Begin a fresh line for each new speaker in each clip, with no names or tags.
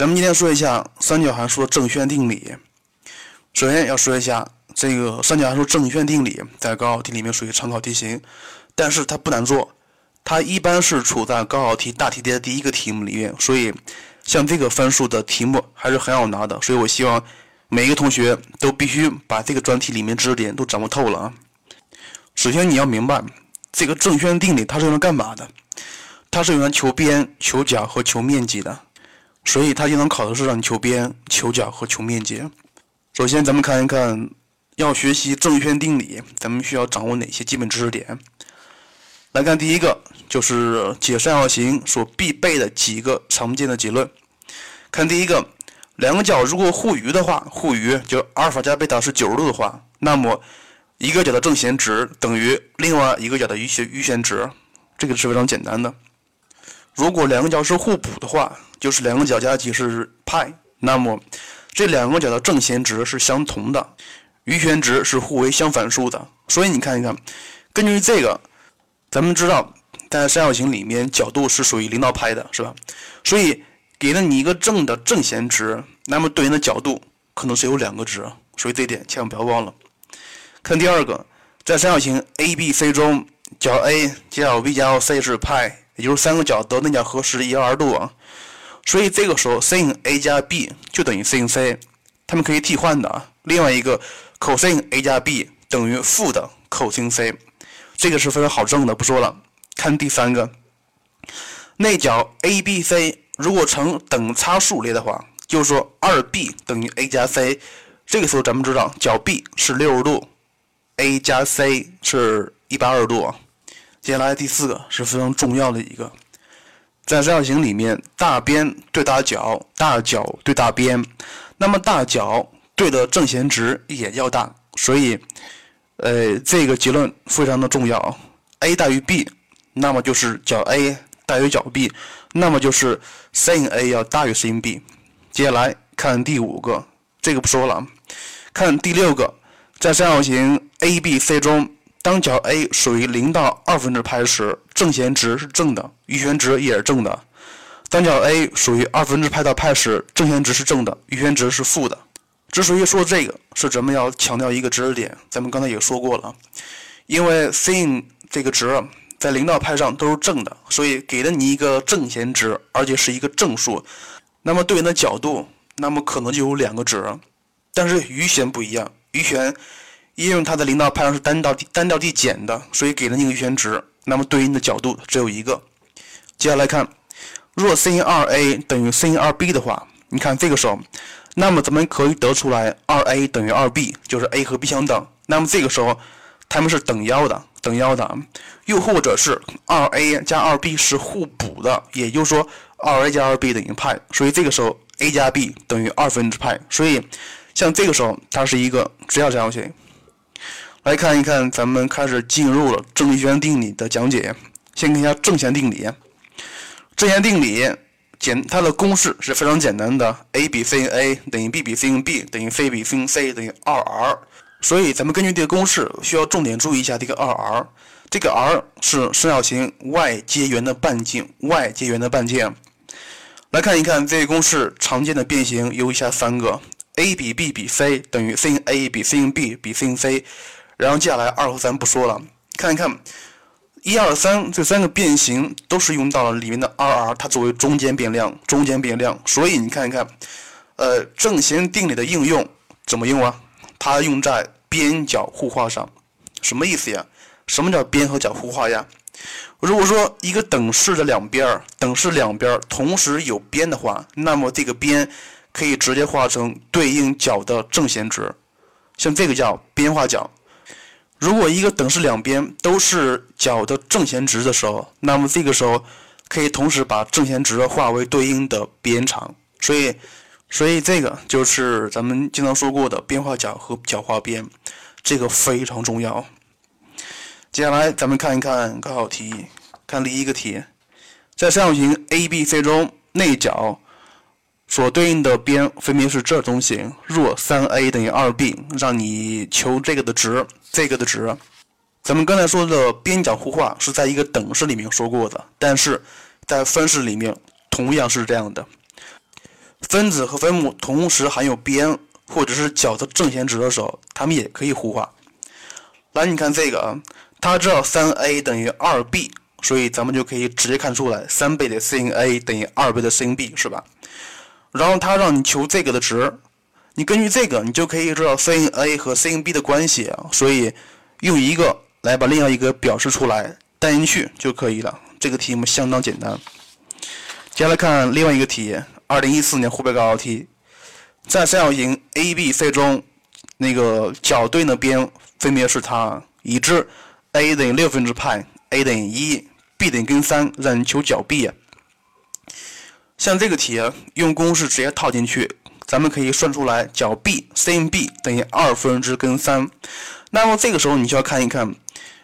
咱们今天说一下三角函数的正弦定理。首先要说一下这个三角函数正弦定理，在高考题里面属于常考题型，但是它不难做，它一般是处在高考题大题的第一个题目里面，所以像这个分数的题目还是很好拿的。所以我希望每一个同学都必须把这个专题里面知识点都掌握透了啊。首先你要明白，这个正弦定理它是用来干嘛的？它是用来求边、求角和求面积的。所以它经常考的是让你求边、求角和求面积。首先，咱们看一看，要学习正弦定理，咱们需要掌握哪些基本知识点？来看第一个，就是解三角形所必备的几个常见的结论。看第一个，两个角如果互余的话，互余就阿尔法加贝塔是九十度的话，那么一个角的正弦值等于另外一个角的余弦余弦值，这个是非常简单的。如果两个角是互补的话，就是两个角加起是派，那么这两个角的正弦值是相同的，余弦值是互为相反数的。所以你看一看，根据这个，咱们知道在三角形里面角度是属于零到派的，是吧？所以给了你一个正的正弦值，那么对应的角度可能是有两个值，所以这一点千万不要忘了。看第二个，在三角形 ABC 中，角 A 加角 B 加角 C 是派，也就是三个角的内角和是一二度啊。所以这个时候，sin A 加 B 就等于 sin C，它们可以替换的啊。另外一个，cos A 加 B 等于负的 cos C，这个是非常好证的，不说了。看第三个，内角 ABC 如果成等差数列的话，就是说二 B 等于 A 加 C，这个时候咱们知道角 B 是六十度，A 加 C 是一百二十度啊。接下来第四个是非常重要的一个。在三角形里面，大边对大角，大角对大边，那么大角对的正弦值也要大，所以，呃，这个结论非常的重要。a 大于 b，那么就是角 A 大于角 B，那么就是 sin A 要大于 sin B。接下来看第五个，这个不说了，看第六个，在三角形 ABC 中。当角 A 属于零到二分之派时，正弦值是正的，余弦值也是正的。当角 A 属于二分之派到派时，正弦值是正的，余弦值是负的。之所以说这个，是咱们要强调一个知识点，咱们刚才也说过了，因为 sin 这个值在零到派上都是正的，所以给了你一个正弦值，而且是一个正数，那么对应的角度，那么可能就有两个值，但是余弦不一样，余弦。因为它的零到派上是单调递单调递减的，所以给了那个余弦值，那么对应的角度只有一个。接下来看，若 sin 2a 等于 sin 2b 的话，你看这个时候，那么咱们可以得出来 2a 等于 2b，就是 a 和 b 相等。那么这个时候，它们是等腰的，等腰的。又或者是 2a 加 2b 是互补的，也就是说 2a 加 2b 等于派，所以这个时候 a 加 b 等于二分之派。所以像这个时候，它是一个直角三角形。来看一看，咱们开始进入了正弦定理的讲解。先看一下正弦定理。正弦定理简它的公式是非常简单的：a 比 sin a 等于 b 比 sin b 等于 c 比 sin c 等于 2r。所以咱们根据这个公式，需要重点注意一下这个 2r。这个 r 是三角形外接圆的半径外接圆的半径。来看一看这个公式常见的变形有以下三个：a 比 b 比 c 等于 sin a 比 sin b 比 sin c。然后接下来二和三不说了，看一看一二三这三个变形都是用到了里面的 2r，它作为中间变量，中间变量。所以你看一看，呃，正弦定理的应用怎么用啊？它用在边角互化上，什么意思呀？什么叫边和角互化呀？如果说一个等式的两边，等式两边同时有边的话，那么这个边可以直接化成对应角的正弦值，像这个叫边化角。如果一个等式两边都是角的正弦值的时候，那么这个时候可以同时把正弦值化为对应的边长，所以，所以这个就是咱们经常说过的边化角和角化边，这个非常重要。接下来咱们看一看高考题，看第一个题，在三角形 ABC 中内角。所对应的边分别是这东西。若三 a 等于二 b，让你求这个的值，这个的值。咱们刚才说的边角互化是在一个等式里面说过的，但是在分式里面同样是这样的。分子和分母同时含有边或者是角的正弦值的时候，它们也可以互化。来，你看这个啊，它知道三 a 等于二 b，所以咱们就可以直接看出来，三倍的 sin a 等于二倍的 sin b，是吧？然后它让你求这个的值，你根据这个，你就可以知道 sin a 和 sin b 的关系。所以用一个来把另外一个表示出来，带进去就可以了。这个题目相当简单。接下来看另外一个题，二零一四年湖北高考题，在三角形 ABC 中，那个角对的边分别是它，已知 a 等于六分之派，a 等于一，b 等于根三，让你求角 b。像这个题用公式直接套进去，咱们可以算出来角 B sin B 等于二分之根三。那么这个时候你就要看一看，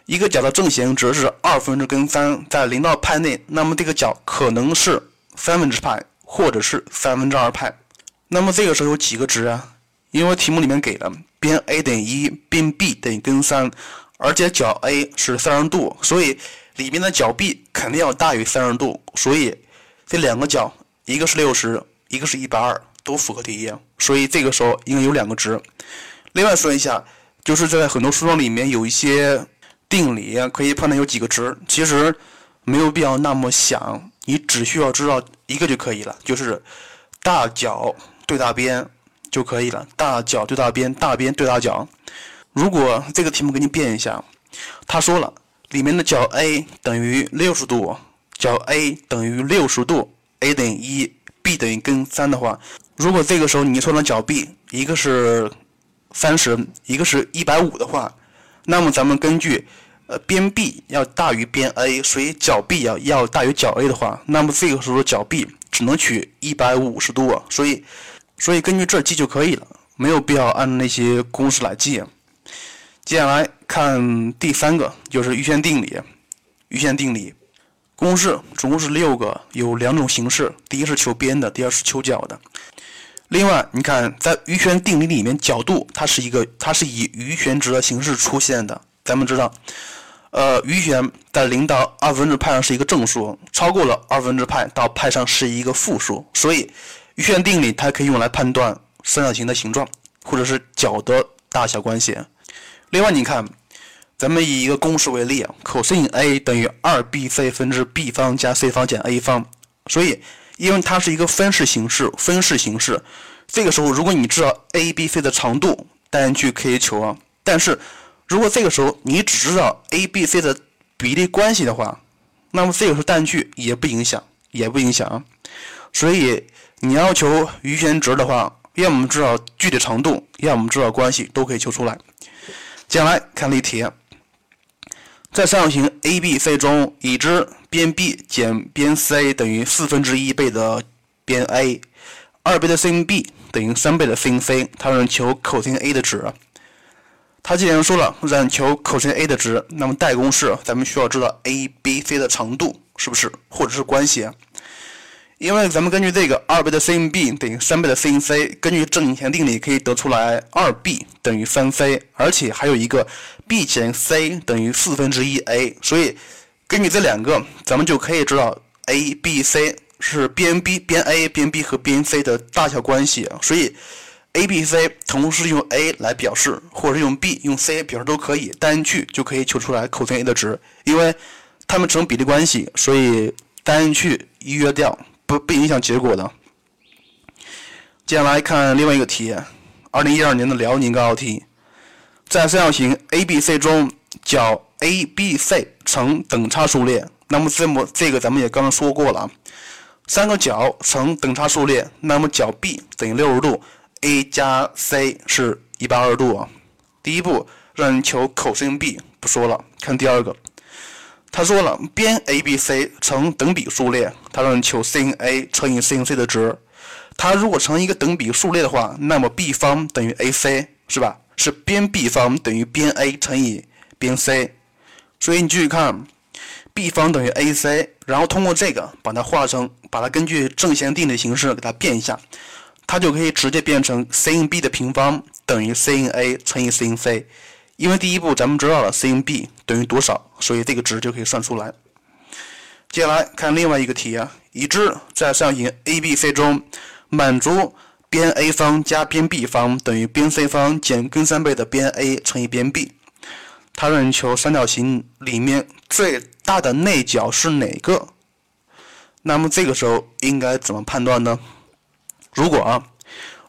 一个角的正弦值是二分之根三，在零到派内，那么这个角可能是三分之派或者是三分之二派。那么这个时候有几个值啊？因为题目里面给了边 A 等于一，边 B 等于根三，而且角 A 是三十度，所以里面的角 B 肯定要大于三十度，所以这两个角。一个是六十，一个是一百二，都符合题意，所以这个时候应该有两个值。另外说一下，就是在很多书中里面有一些定理可以判断有几个值，其实没有必要那么想，你只需要知道一个就可以了，就是大角对大边就可以了。大角对大边，大边对大角。如果这个题目给你变一下，他说了里面的角 A 等于六十度，角 A 等于六十度。A 等于一，b 等于根三的话，如果这个时候你算的角 B 一个是三十，一个是一百五的话，那么咱们根据呃边 B 要大于边 A，所以角 B 要要大于角 A 的话，那么这个时候角 B 只能取一百五十度，所以所以根据这记就可以了，没有必要按那些公式来记。接下来看第三个，就是余弦定理，余弦定理。公式总共是六个，有两种形式，第一是求边的，第二是求角的。另外，你看在余弦定理里面，角度它是一个，它是以余弦值的形式出现的。咱们知道，呃，余弦在零到二分之派上是一个正数，超过了二分之派到派上是一个负数，所以余弦定理它可以用来判断三角形的形状或者是角的大小关系。另外，你看。咱们以一个公式为例，cos A 等于 2bc 分之 b 方加 c 方减 a 方。所以，因为它是一个分式形式，分式形式，这个时候如果你知道 a、b、c 的长度，带进去可以求啊。但是，如果这个时候你只知道 a、b、c 的比例关系的话，那么这个时候带进去也不影响，也不影响啊。所以，你要求余弦值的话，要么知道具体长度，要么知道关系，都可以求出来。接下来看例题。在三角形 ABC 中，已知边 B 减边 C 等于四分之一倍的边 A，二倍的 sin B 等于三倍的 sin C。它让求 cos A 的值。它既然说了让求 cos A 的值，那么代公式咱们需要知道 ABC 的长度是不是，或者是关系？因为咱们根据这个二倍的 sin B 等于三倍的 sin C，根据正弦定理可以得出来二 B 等于三 C，而且还有一个 B 减 C 等于四分之一 A，所以根据这两个，咱们就可以知道 A、B、C 是边 B、边 A、边 B 和边 C 的大小关系。所以 A、B、C 同时用 A 来表示，或者是用 B、用 C 表示都可以，单去就可以求出来 cos A 的值，因为它们成比例关系，所以单去约掉。不不影响结果的。接下来看另外一个题，二零一二年的辽宁高考题，在三角形 ABC 中，角 ABC 呈等差数列。那么这么这个咱们也刚刚说过了，三个角呈等差数列，那么角 B 等于六十度，A 加 C 是一百二十度啊。第一步让你求 cos B，不说了，看第二个。他说了，边 ABC 呈等比数列，他让你求 sin A 乘以 sin C 的值。它如果成一个等比数列的话，那么 B 方等于 AC 是吧？是边 B 方等于边 A 乘以边 C。所以你继续看，B 方等于 AC，然后通过这个把它化成，把它根据正弦定理形式给它变一下，它就可以直接变成 sin B 的平方等于 sin A 乘以 sin C。因为第一步咱们知道了 sin B 等于多少，所以这个值就可以算出来。接下来看另外一个题啊，已知在三角形 ABC 中，满足边 A 方加边 B 方等于边 C 方减根三倍的边 A 乘以边 B。他让你求三角形里面最大的内角是哪个？那么这个时候应该怎么判断呢？如果啊，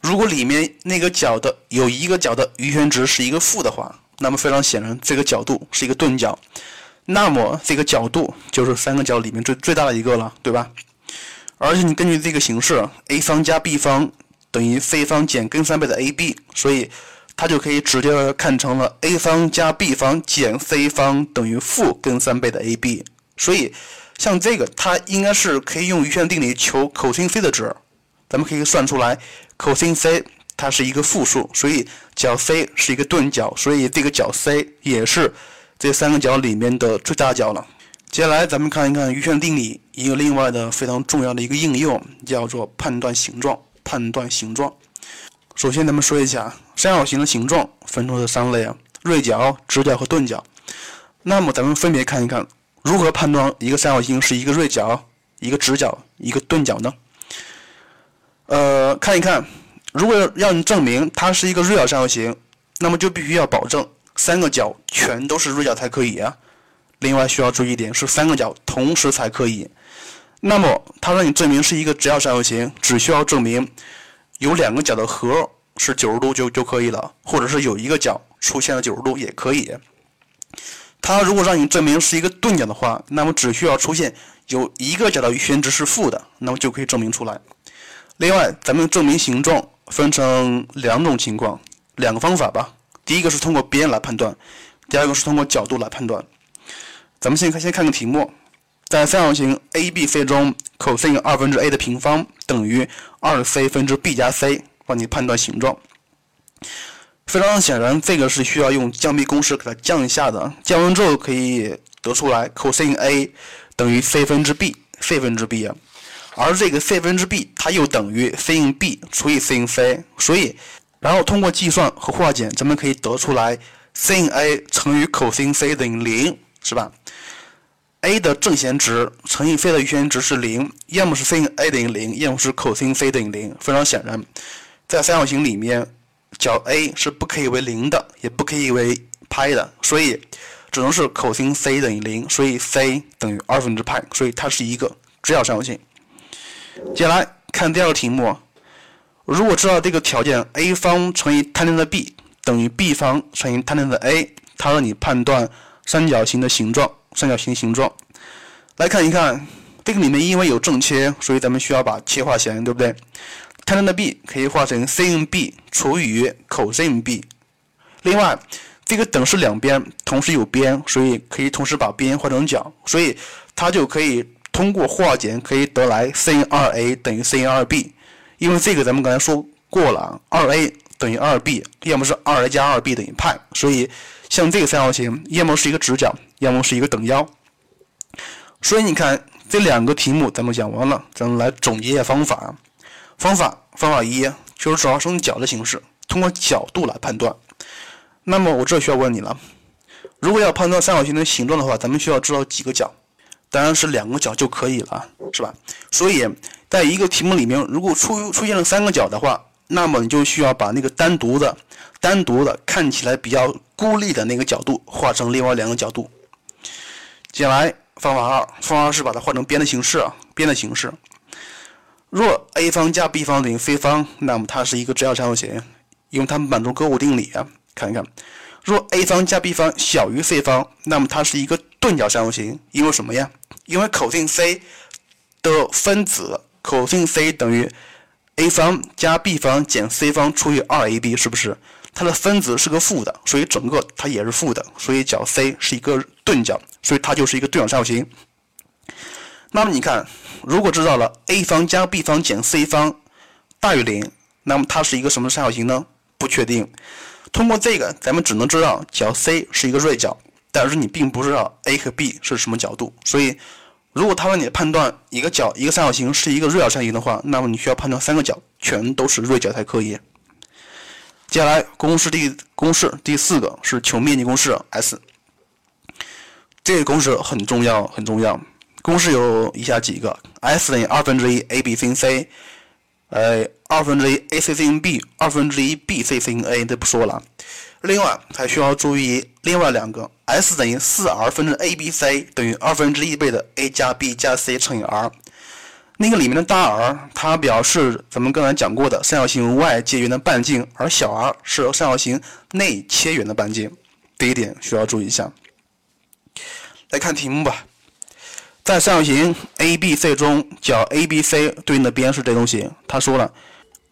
如果里面那个角的有一个角的余弦值是一个负的话，那么非常显然这个角度是一个钝角，那么这个角度就是三个角里面最最大的一个了，对吧？而且你根据这个形式，a 方加 b 方等于 c 方减根三倍的 ab，所以它就可以直接看成了 a 方加 b 方减 c 方等于负根三倍的 ab，所以。像这个，它应该是可以用余弦定理求 cosine c 的值，咱们可以算出来 cosine c 它是一个负数，所以角 C 是一个钝角，所以这个角 C 也是这三个角里面的最大角了。接下来咱们看一看余弦定理一个另外的非常重要的一个应用，叫做判断形状。判断形状，首先咱们说一下三角形的形状分成了三类啊：锐角、直角和钝角。那么咱们分别看一看。如何判断一个三角形是一个锐角、一个直角、一个钝角呢？呃，看一看，如果要让你证明它是一个锐角三角形，那么就必须要保证三个角全都是锐角才可以啊。另外需要注意一点是三个角同时才可以。那么它让你证明是一个直角三角形，只需要证明有两个角的和是九十度就就可以了，或者是有一个角出现了九十度也可以。它如果让你证明是一个钝角的话，那么只需要出现有一个角的余弦值是负的，那么就可以证明出来。另外，咱们证明形状分成两种情况，两个方法吧。第一个是通过边来判断，第二个是通过角度来判断。咱们先看先看个题目，在三角形 ABC 中，cos 二分之 a 的平方等于二 c 分之 b 加 c，帮你判断形状。非常显然，这个是需要用降 b 公式给它降一下的。降完之后可以得出来，cos A 等于 c 分之 b，c 分之 b 啊。而这个 c 分之 b 它又等于 sin b 除以 sin c，所以然后通过计算和化简，咱们可以得出来 sin A 乘以 cos C 等于零，是吧？A 的正弦值乘以 c 的余弦值是零，要么是 sin A 等于零，要么是 cos C 等于零。非常显然，在三角形里面。角 A 是不可以为零的，也不可以为派的，所以只能是 cos C 等于零，所以 C 等于二分之派，所以它是一个直角三角形。接下来看第二个题目，如果知道这个条件，a 方乘以 tan 的 b 等于 b 方乘以 tan 的 a，它让你判断三角形的形状，三角形形状。来看一看，这个里面因为有正切，所以咱们需要把切画线，对不对？tan 的 b 可以画成 sin b 除以 cos b。另外，这个等式两边同时有边，所以可以同时把边画成角，所以它就可以通过化简可以得来 sin 2a 等于 sin 2b。因为这个咱们刚才说过了，2a 等于 2b，要么是 2a 加 2b 等于派，所以像这个三角形，要么是一个直角，要么是一个等腰。所以你看这两个题目咱们讲完了，咱们来总结一下方法。方法方法一就是主要是用角的形式，通过角度来判断。那么我这需要问你了，如果要判断三角形的形状的话，咱们需要知道几个角？当然是两个角就可以了，是吧？所以在一个题目里面，如果出出现了三个角的话，那么你就需要把那个单独的、单独的看起来比较孤立的那个角度画成另外两个角度。接下来方法二，方法二是把它画成边的形式，边的形式。若 a 方加 b 方等于 c 方，那么它是一个直角三角形，因为它满足勾股定理啊。看一看，若 a 方加 b 方小于 c 方，那么它是一个钝角三角形，因为什么呀？因为 cos c 的分子 cos c 等于 a 方加 b 方减 c 方除以 2ab，是不是？它的分子是个负的，所以整个它也是负的，所以角 C 是一个钝角，所以它就是一个钝角三角形。那么你看。如果知道了 a 方加 b 方减 c 方大于零，那么它是一个什么三角形呢？不确定。通过这个，咱们只能知道角 C 是一个锐角，但是你并不知道 a 和 b 是什么角度。所以，如果他让你判断一个角一个三角形是一个锐角三角形的话，那么你需要判断三个角全都是锐角才可以。接下来，公式第公式第四个是求面积公式 S。这个公式很重要，很重要。公式有以下几个：S 等于二分之一 a b sin c，呃，二分之一 a c sin b，二分之一 b c sin a，这不说了。另外还需要注意另外两个，S 等于四 r 分之 a b c 等于二分之一倍的 a 加 b 加 c 乘以 r。那个里面的大 R，它表示咱们刚才讲过的三角形外接圆的半径，而小 r 是三角形内切圆的半径。这一点需要注意一下。来看题目吧，在三角形 ABC 中，角 ABC 对应的边是这东西。他说了，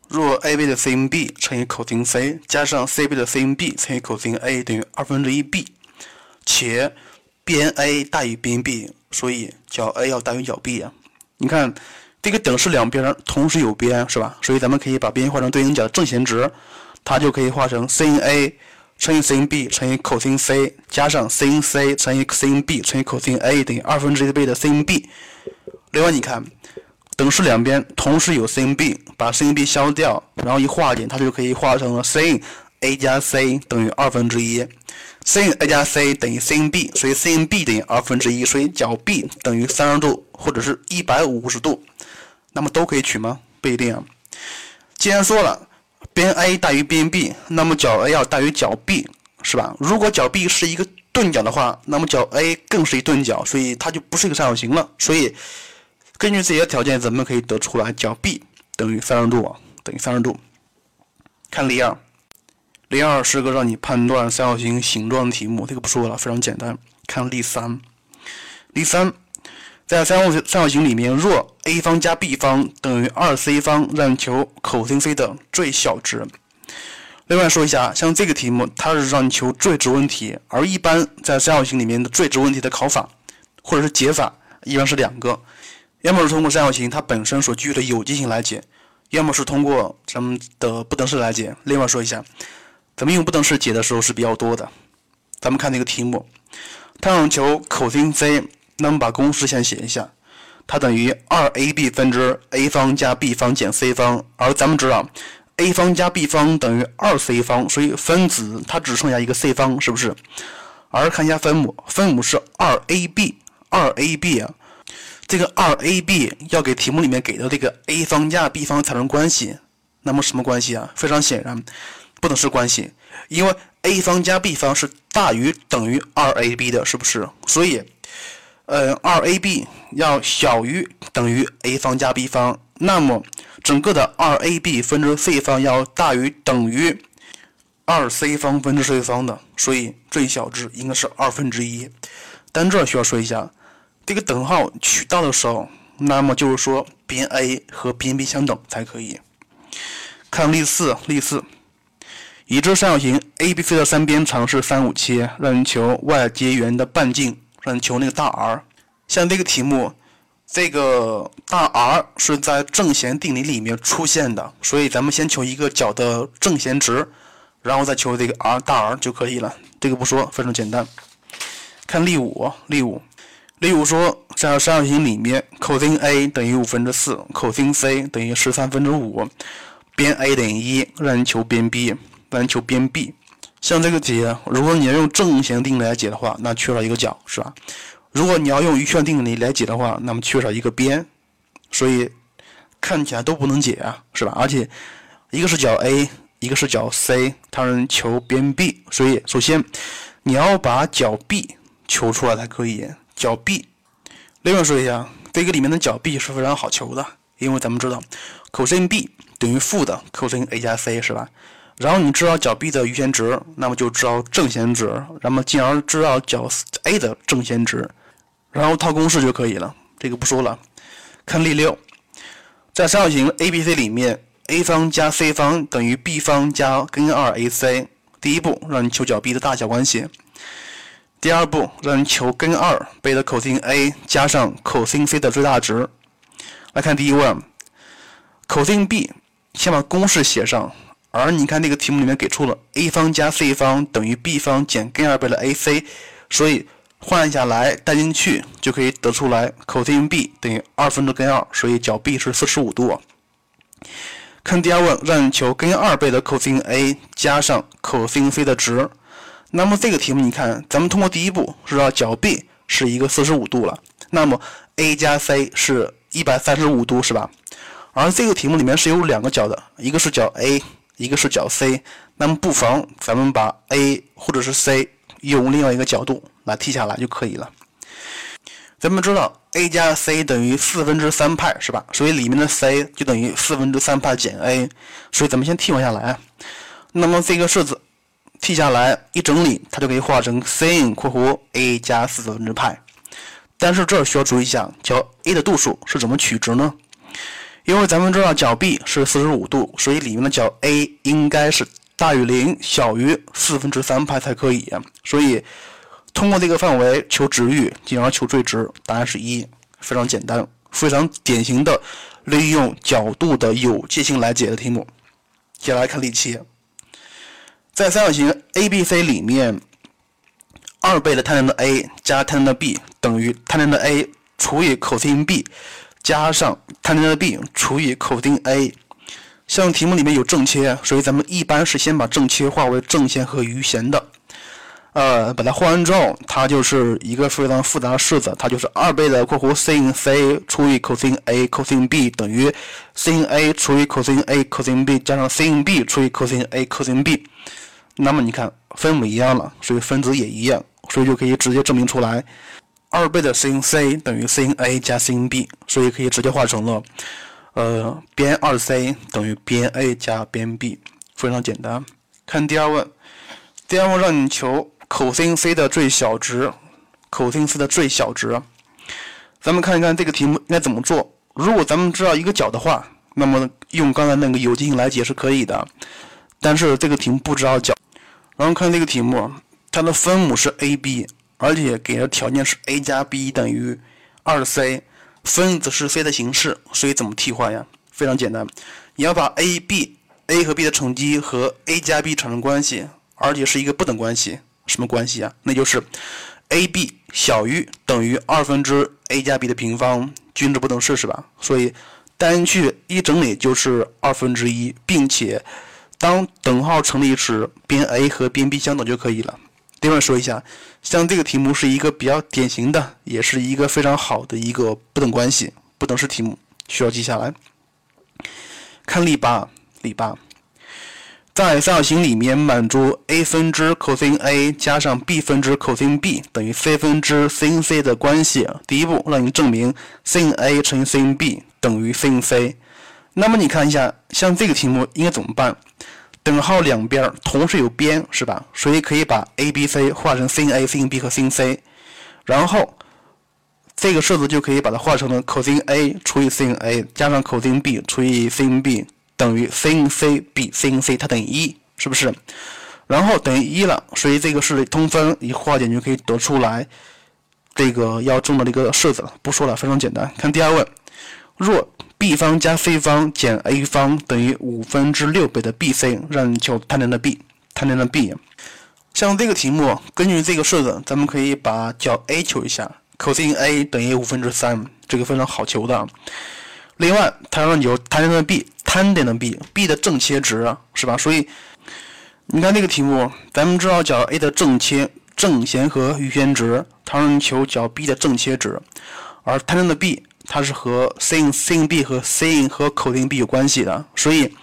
若 AB 的 sin B 乘以 cos C 加上 CB 的 sin B 乘以 cos A 等于二分之一 B，且边 A 大于边 B，所以角 A 要大于角 B 啊。你看，这个等式两边同时有边，是吧？所以咱们可以把边画成对应角的正弦值，它就可以画成 sin A 乘以 sin B 乘以 cos C 加上 sin C 乘以 sin B 乘以 cos A 等于二分之一倍的 sin B。另外，你看，等式两边同时有 sin B，把 sin B 消掉，然后一化简，它就可以化成了 sin A 加 C 等于二分之一。sin A 加 C 等于 sin B，所以 sin B 等于二分之一，所以角 B 等于三十度或者是一百五十度，那么都可以取吗？不一定啊。既然说了边 A 大于边 B，那么角 A 要大于角 B，是吧？如果角 B 是一个钝角的话，那么角 A 更是一钝角，所以它就不是一个三角形了。所以根据这些条件，咱们可以得出来角 B 等于三十度啊，等于三十度。看例二。例二是个让你判断三角形形状的题目，这个不说了，非常简单。看例三，例三，在三角三角形里面，若 a 方加 b 方等于二 c 方，让你求 cos C 的最小值。另外说一下，像这个题目，它是让你求最值问题，而一般在三角形里面的最值问题的考法或者是解法，一般是两个，要么是通过三角形它本身所具有的有机性来解，要么是通过咱们的不等式来解。另外说一下。咱们用不等式解的时候是比较多的。咱们看那个题目，它让求 cos C，那么把公式先写一下，它等于二 ab 分之 a 方加 b 方减 c 方。而咱们知道 a 方加 b 方等于二 c 方，所以分子它只剩下一个 c 方，是不是？而看一下分母，分母是二 ab，二 ab 啊，这个二 ab 要给题目里面给的这个 a 方加 b 方产生关系，那么什么关系啊？非常显然。不等式关系，因为 a 方加 b 方是大于等于 2ab 的，是不是？所以，呃，2ab 要小于等于 a 方加 b 方，那么整个的 2ab 分之 c 方要大于等于 2c 方分之 c 方的，所以最小值应该是二分之一。但这需要说一下，这个等号取到的时候，那么就是说边 a 和边 b 相等才可以。看例四，例四。已知三角形 ABC 的三边长是三五七，让人求外接圆的半径，让你求那个大 R。像这个题目，这个大 R 是在正弦定理里面出现的，所以咱们先求一个角的正弦值，然后再求这个 R 大 R 就可以了。这个不说，非常简单。看例五，例五，例五说在三角形里面，cos A 等于五分之四，cos C 等于十三分之五，边 A 等于一，让你求边 B。让你求边 B，像这个题，如果你要用正弦定理来解的话，那缺少一个角，是吧？如果你要用余弦定理来解的话，那么缺少一个边，所以看起来都不能解啊，是吧？而且一个是角 A，一个是角 C，它让人求边 B，所以首先你要把角 B 求出来才可以。角 B，另外说一下，这个里面的角 B 是非常好求的，因为咱们知道 cos B 等于负的 cos A 加 C，是吧？然后你知道角 B 的余弦值，那么就知道正弦值，然后进而知道角 A 的正弦值，然后套公式就可以了。这个不说了。看例六，在三角形 ABC 里面，a 方加 c 方等于 b 方加根二 AC。第一步让你求角 B 的大小关系，第二步让你求根二倍的 cos A 加上 cos C 的最大值。来看第一问，cos B，先把公式写上。而你看那个题目里面给出了 a 方加 c 方等于 b 方减根二倍的 ac，所以换下来带进去就可以得出来 cos B 等于二分之根二，所以角 B 是四十五度。看第二问，让你求根二倍的 cos A 加上 cos C 的值。那么这个题目你看，咱们通过第一步知道角 B 是一个四十五度了，那么 a 加 c 是一百三十五度是吧？而这个题目里面是有两个角的，一个是角 A，一个是角 C。那么不妨咱们把 A 或者是 C 用另外一个角度来替下来就可以了。咱们知道 A 加 C 等于四分之三派是吧？所以里面的 C 就等于四分之三派减 A。所以咱们先替换下来。那么这个式子替下来一整理，它就可以化成 sin 括弧 A 加四分之派。但是这儿需要注意一下，角 A 的度数是怎么取值呢？因为咱们知道角 B 是四十五度，所以里面的角 A 应该是大于零，小于四分之三派才可以。所以通过这个范围求值域，进而求最值，答案是一，非常简单，非常典型的利用角度的有界性来解的题目。接下来看例七，在三角形 ABC 里面。二倍的 tan 的 a 加 tan 的 b 等于 tan 的 a 除以 cos b 加上 tan 的 b 除以 cos a。像题目里面有正切，所以咱们一般是先把正切化为正弦和余弦的。呃，把它化完之后，它就是一个非常复杂的式子，它就是二倍的括弧 sin c 除以 cos a cos b 等于 sin a 除以 cos a cos b 加上 sin b 除以 cos a cos b。那么你看分母一样了，所以分子也一样。所以就可以直接证明出来，二倍的 sin c 等于 sin a 加 sin b，所以可以直接化成了，呃，边二 c 等于边 a 加边 b，非常简单。看第二问，第二问让你求 cos c 的最小值，cos c 的最小值。咱们看一看这个题目应该怎么做。如果咱们知道一个角的话，那么用刚才那个有界性来解是可以的。但是这个题目不知道角，然后看这个题目。它的分母是 a b，而且给的条件是 a 加 b 等于二 c，分子是 c 的形式，所以怎么替换呀？非常简单，你要把 a b a 和 b 的乘积和 a 加 b 产生关系，而且是一个不等关系，什么关系啊？那就是 a b 小于等于二分之 a 加 b 的平方，均值不等式是吧？所以单去一整理就是二分之一，并且当等号成立时，边 a 和边 b 相等就可以了。另外说一下，像这个题目是一个比较典型的，也是一个非常好的一个不等关系、不等式题目，需要记下来。看例八，例八，在三角形里面满足 a 分之 cos a 加上 b 分之 cos b 等于 c 分之 sin c 的关系。第一步，让你证明 sin a 乘以 sin b 等于 sin c。那么你看一下，像这个题目应该怎么办？等号两边同时有边是吧？所以可以把 a、b、c 化成 sin a、sin b 和 sin c，然后这个式子就可以把它化成了 cos a 除以 sin a 加上 cos b 除以 sin b 等于 sin c 比 sin c 它等于一，是不是？然后等于一了，所以这个式通分一化简就可以得出来这个要证的这个式子了。不说了，非常简单。看第二问，若 b 方加 c 方减 a 方等于五分之六倍的 bc，让你求 tan 的 b，tan 的 b。像这个题目，根据这个式子，咱们可以把角 A 求一下，cos A 等于五分之三，这个非常好求的。另外，它让你求 tan 的 b，tan 的 b，b 的正切值是吧？所以你看这个题目，咱们知道角 A 的正切正弦和余弦值，它让你求角 B 的正切值，而 tan 的 b。它是和 sin sin b 和 sin 和 cos b 有关系的，所以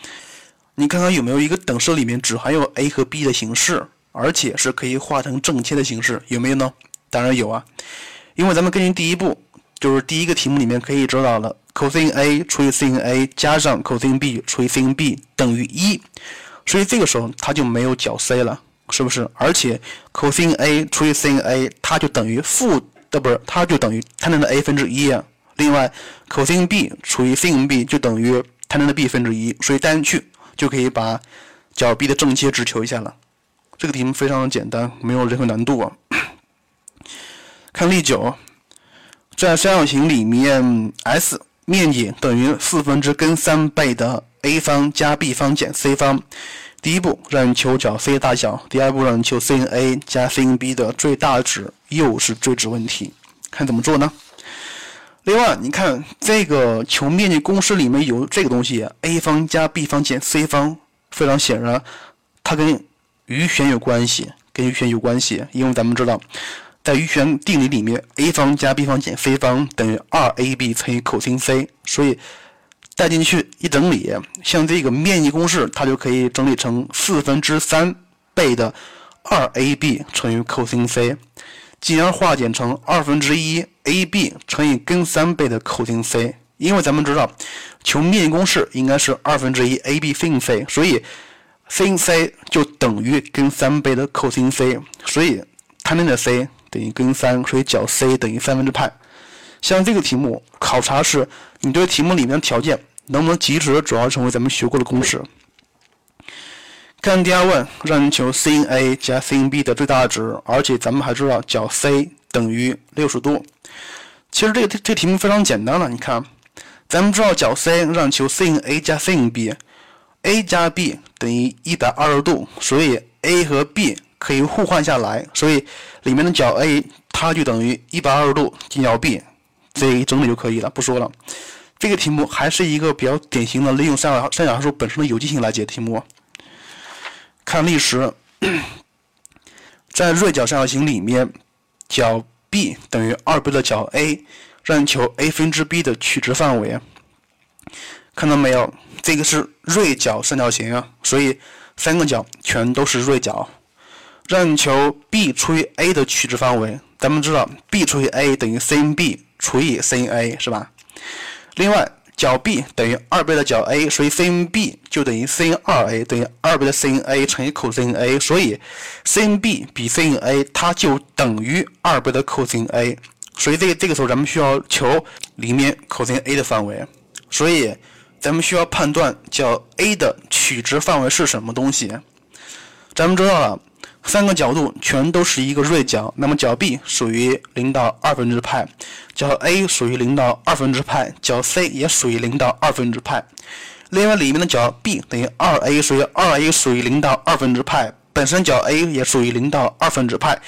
你看看有没有一个等式里面只含有 a 和 b 的形式，而且是可以化成正切的形式，有没有呢？当然有啊，因为咱们根据第一步，就是第一个题目里面可以知道了，cos a 除以 sin a 加上 cos b 除以 sin b 等于一，所以这个时候它就没有角 c 了，是不是？而且 cos a 除以 sin a 它就等于负的不是，它就等于 tan 的 a 分之一啊。另外，cos b 除以 sin b 就等于 tan 的 b 分之一，所以带进去就可以把角 B 的正切值求一下了。这个题目非常的简单，没有任何难度啊。看例九，在三角形里面，S 面积等于四分之根三倍的 a 方加 b 方减 c 方。第一步让你求角 C 大小，第二步让你求 sin a 加 sin b 的最大值，又是最值问题，看怎么做呢？另外，你看这个求面积公式里面有这个东西，a 方加 b 方减 c 方，非常显然，它跟余弦有关系，跟余弦有关系。因为咱们知道，在余弦定理里面，a 方加 b 方减 c 方等于 2ab 乘以 cos c，所以带进去一整理，像这个面积公式，它就可以整理成四分之三倍的二 ab 乘以 cos c，进而化简成二分之一 ab 乘以根三倍的 cos c。因为咱们知道求面积公式应该是二分之一 ab sin c，所以 sin c 就等于根三倍的 cos c，所以 tan 的 c 等于根三，所以角 c 等于三分之派。像这个题目考察是，你对题目里面的条件能不能及时，主要成为咱们学过的公式。看第二问，让你求 sin A 加 sin B 的最大值，而且咱们还知道角 C 等于六十度。其实这个这这题目非常简单了，你看，咱们知道角 C 让求 sin A 加 sin B，A 加 B 等于一百二十度，所以 A 和 B 可以互换下来，所以里面的角 A 它就等于一百二十度进角 B。这一整理就可以了，不说了。这个题目还是一个比较典型的利用三角三角函数本身的有机性来解题目。看历史，在锐角三角形里面，角 B 等于二倍的角 A，让你求 a 分之 b 的取值范围。看到没有？这个是锐角三角形啊，所以三个角全都是锐角。让你求 b 除以 a 的取值范围，咱们知道 b 除以 a 等于 sin b。除以 sin A 是吧？另外，角 B 等于二倍的角 A，所以 sin B 就等于 sin 二 A，等于二倍的 sin A 乘以 cos A，所以 sin B 比 sin A 它就等于二倍的 cos A，所以这这个时候咱们需要求里面 cos A 的范围，所以咱们需要判断角 A 的取值范围是什么东西。咱们知道了。三个角度全都是一个锐角，那么角 B 属于零到二分之派，角 A 属于零到二分之派，角 C 也属于零到二分之派。另外里面的角 B 等于二 A，属于二 A 属于零到二分之派，本身角 A 也属于零到二分之派。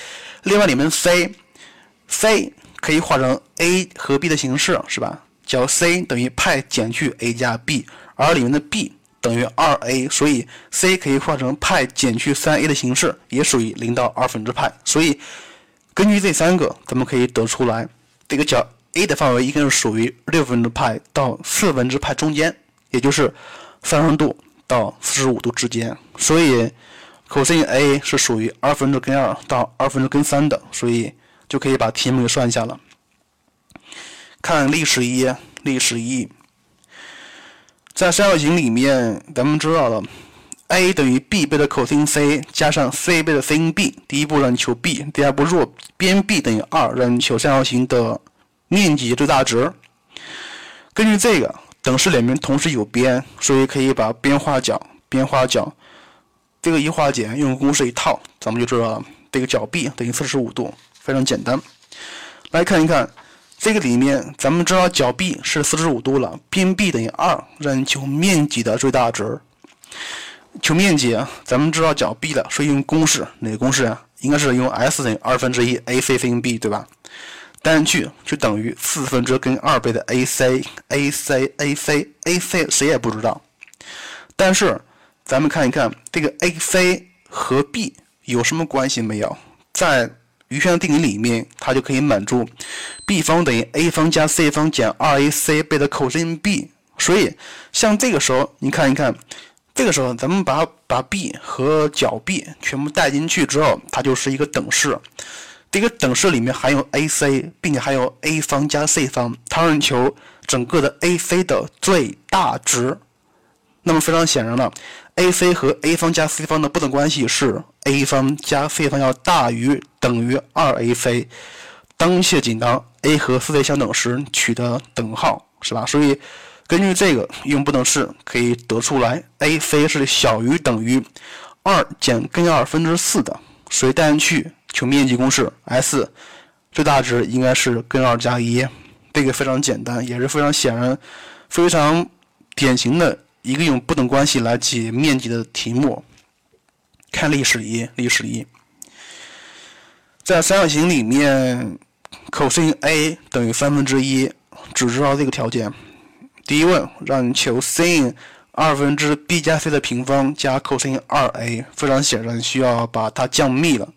另外里面 C，C 可以化成 A 和 B 的形式，是吧？角 C 等于派减去 A 加 B，而里面的 B。等于二 a，所以 c 可以换成派减去三 a 的形式，也属于零到二分之派。所以根据这三个，咱们可以得出来，这个角 a 的范围应该是属于六分之派到四分之派中间，也就是三十度到四十五度之间。所以 cos a 是属于二分之根二到二分之根三的，所以就可以把题目给算一下了。看历史一，历史一。在三角形里面，咱们知道了，a 等于 b 倍的 cos c 加上 c 倍的 sin b。第一步让你求 b，第二步若边 b 等于二，让你求三角形的面积最大值。根据这个等式两边同时有边，所以可以把边画角，边画角，这个一化简用公式一套，咱们就知道了这个角 b 等于四十五度，非常简单。来看一看。这个里面，咱们知道角 B 是四十五度了，边 B 等于二，让你求面积的最大值。求面积，咱们知道角 B 了，所以用公式，哪个公式啊？应该是用 S 等于二分之一 AC sin B，对吧？单去就等于四分之根二倍的 AC，AC，AC，AC，谁也不知道。但是咱们看一看这个 AC 和 B 有什么关系没有？在余弦定理里面，它就可以满足 b 方等于 a 方加 c 方减 2ac 倍的 cos b。所以，像这个时候，你看一看，这个时候咱们把把 b 和角 b 全部带进去之后，它就是一个等式。这个等式里面含有 ac，并且含有 a 方加 c 方，它让你求整个的 ac 的最大值。那么非常显然了，ac 和 a 方加 c 方的不等关系是 a 方加 c 方要大于等于 2ac，当切仅当 a 和 c 相等时取得等号，是吧？所以根据这个用不等式可以得出来，ac 是小于等于2减根2分之4的，所以带进去求面积公式，S 最大值应该是根2加1，这个非常简单，也是非常显然、非常典型的。一个用不等关系来解面积的题目，看历史一，历史一，在三角形里面，cos A 等于三分之一，只知道这个条件。第一问让你求 sin 二分之 b 加 c 的平方加 cos 二 A，非常显然需要把它降幂了。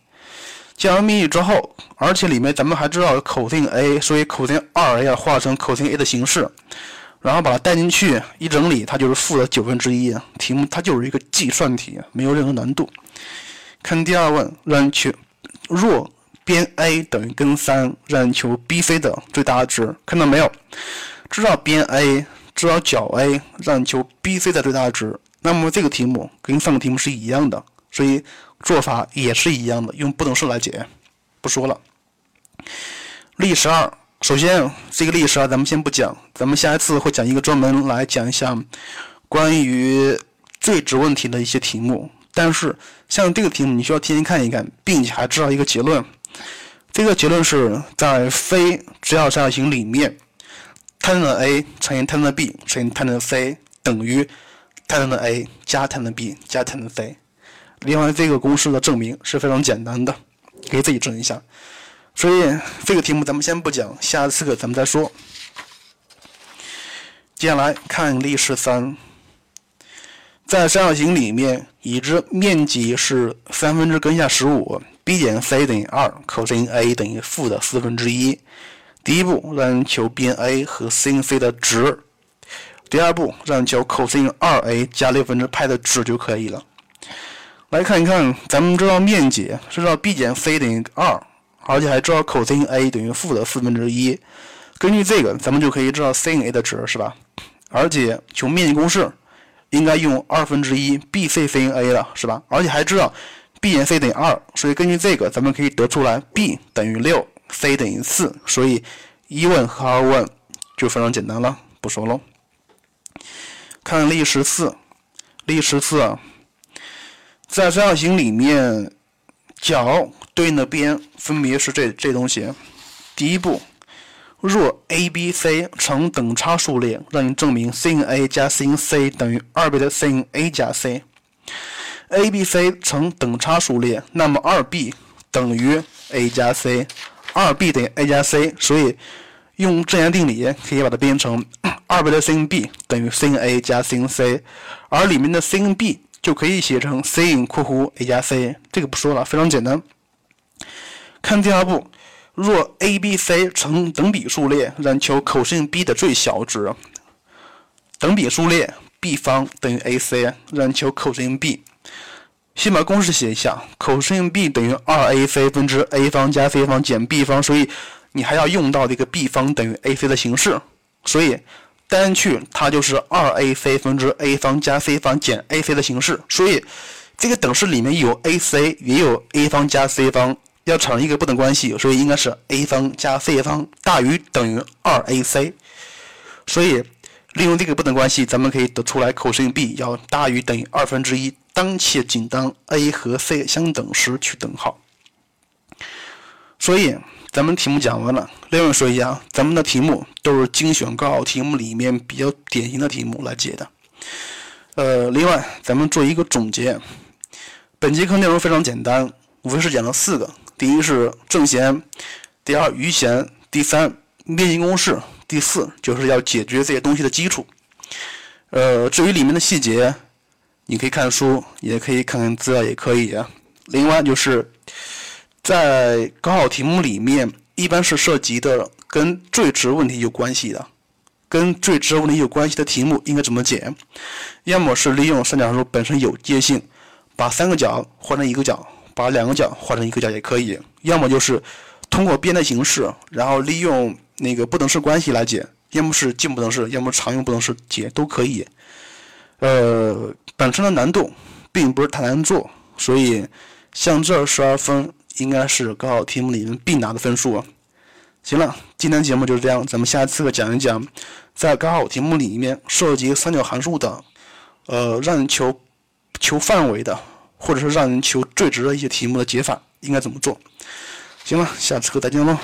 降完幂之后，而且里面咱们还知道 cos A，所以 cos 二 A 要化成 cos A 的形式。然后把它带进去一整理，它就是负的九分之一。题目它就是一个计算题，没有任何难度。看第二问，让求若边 A 等于根三，让你求 BC 的最大值。看到没有？知道边 A，知道角 A，让求 BC 的最大值。那么这个题目跟上个题目是一样的，所以做法也是一样的，用不等式来解。不说了。例十二，首先这个历史啊咱们先不讲，咱们下一次会讲一个专门来讲一下关于最值问题的一些题目。但是像这个题目，你需要提前看一看，并且还知道一个结论。这个结论是在非直角三角形里面，tan A 乘以 tan B 乘以 tan C 等于 tan A 加 tan B 加 tan C。另外，这个公式的证明是非常简单的，可以自己证一下。所以这个题目咱们先不讲，下次课咱们再说。接下来看例十三，在三角形里面，已知面积是三分之根下十五，b 减 c 等于二，cos A 等于负的四分之一。第一步，让求边 A 和 sin C 的值；第二步，让求 cos 二 A 加六分之派的值就可以了。来看一看，咱们知道面积，知道 b 减 c 等于二。而且还知道 cos A 等于负的四分之一，根据这个，咱们就可以知道 sin A 的值，是吧？而且求面积公式应该用二分之一 bc sin A 了，是吧？而且还知道 b 减 c 等于二，所以根据这个，咱们可以得出来 b 等于六，c 等于四，所以一问和二问就非常简单了，不说喽。看例十四，例十四，在三角形里面。角对应的边分别是这这东西。第一步，若 a、b、c 呈等差数列，让你证明 sin A 加 sin C 等于二倍的 sin A 加 C。a、b、c 呈等差数列，那么二 b 等于 a 加 c，二 b 等于 a 加 c，所以用正弦定理可以把它变成 二倍的 sin B 等于 sin A 加 sin C，而里面的 sin B。就可以写成 sin（ 括弧 a 加 c），这个不说了，非常简单。看第二步，若 a、b、c 呈等比数列，让求 cos B 的最小值。等比数列，b 方等于 ac，让求 cos B。先把公式写一下，cos B 等于 2ac 分之 a 方加 c 方减 b 方，所以你还要用到这个 b 方等于 ac 的形式，所以。单去它就是二 ac 分之 a 方加 c 方减 ac 的形式，所以这个等式里面有 ac 也有 a 方加 c 方，要产生一个不等关系，所以应该是 a 方加 c 方大于等于二 ac，所以利用这个不等关系，咱们可以得出来 cos B 要大于等于二分之一，当且仅当 a 和 c 相等时取等号，所以。咱们题目讲完了，另外说一下，咱们的题目都是精选高考题目里面比较典型的题目来解的。呃，另外咱们做一个总结，本节课内容非常简单，无非是讲了四个：第一是正弦，第二余弦，第三面积公式，第四就是要解决这些东西的基础。呃，至于里面的细节，你可以看书，也可以看看资料，也可以。另外就是。在高考题目里面，一般是涉及的跟最值问题有关系的，跟最值问题有关系的题目应该怎么解？要么是利用三角函数本身有界性，把三个角换成一个角，把两个角换成一个角也可以；要么就是通过边的形式，然后利用那个不等式关系来解，要么是静不等式，要么常用不等式解都可以。呃，本身的难度并不是太难做，所以像这十二分。应该是高考题目里面必拿的分数。行了，今天节目就是这样，咱们下次讲一讲，在高考题目里面涉及三角函数的，呃，让人求求范围的，或者是让人求最值的一些题目的解法应该怎么做。行了，下次课再见喽。